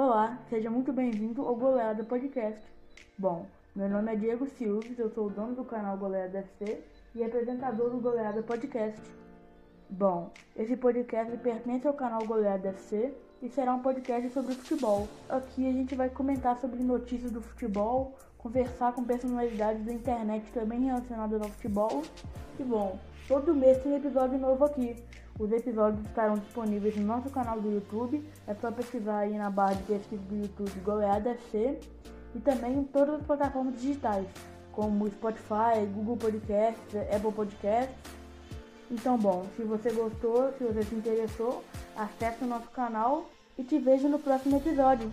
Olá, seja muito bem-vindo ao Goleada Podcast. Bom, meu nome é Diego Silves, eu sou o dono do canal Goleada FC e apresentador do Goleada Podcast. Bom, esse podcast pertence ao canal Goleada FC e será um podcast sobre futebol. Aqui a gente vai comentar sobre notícias do futebol, conversar com personalidades da internet também relacionadas ao futebol. E bom, todo mês tem episódio novo aqui. Os episódios estarão disponíveis no nosso canal do YouTube. É só pesquisar aí na barra de pesquisa do YouTube Goleada FC e também em todas as plataformas digitais, como Spotify, Google Podcasts, Apple Podcasts. Então, bom, se você gostou, se você se interessou, acesse o nosso canal e te vejo no próximo episódio.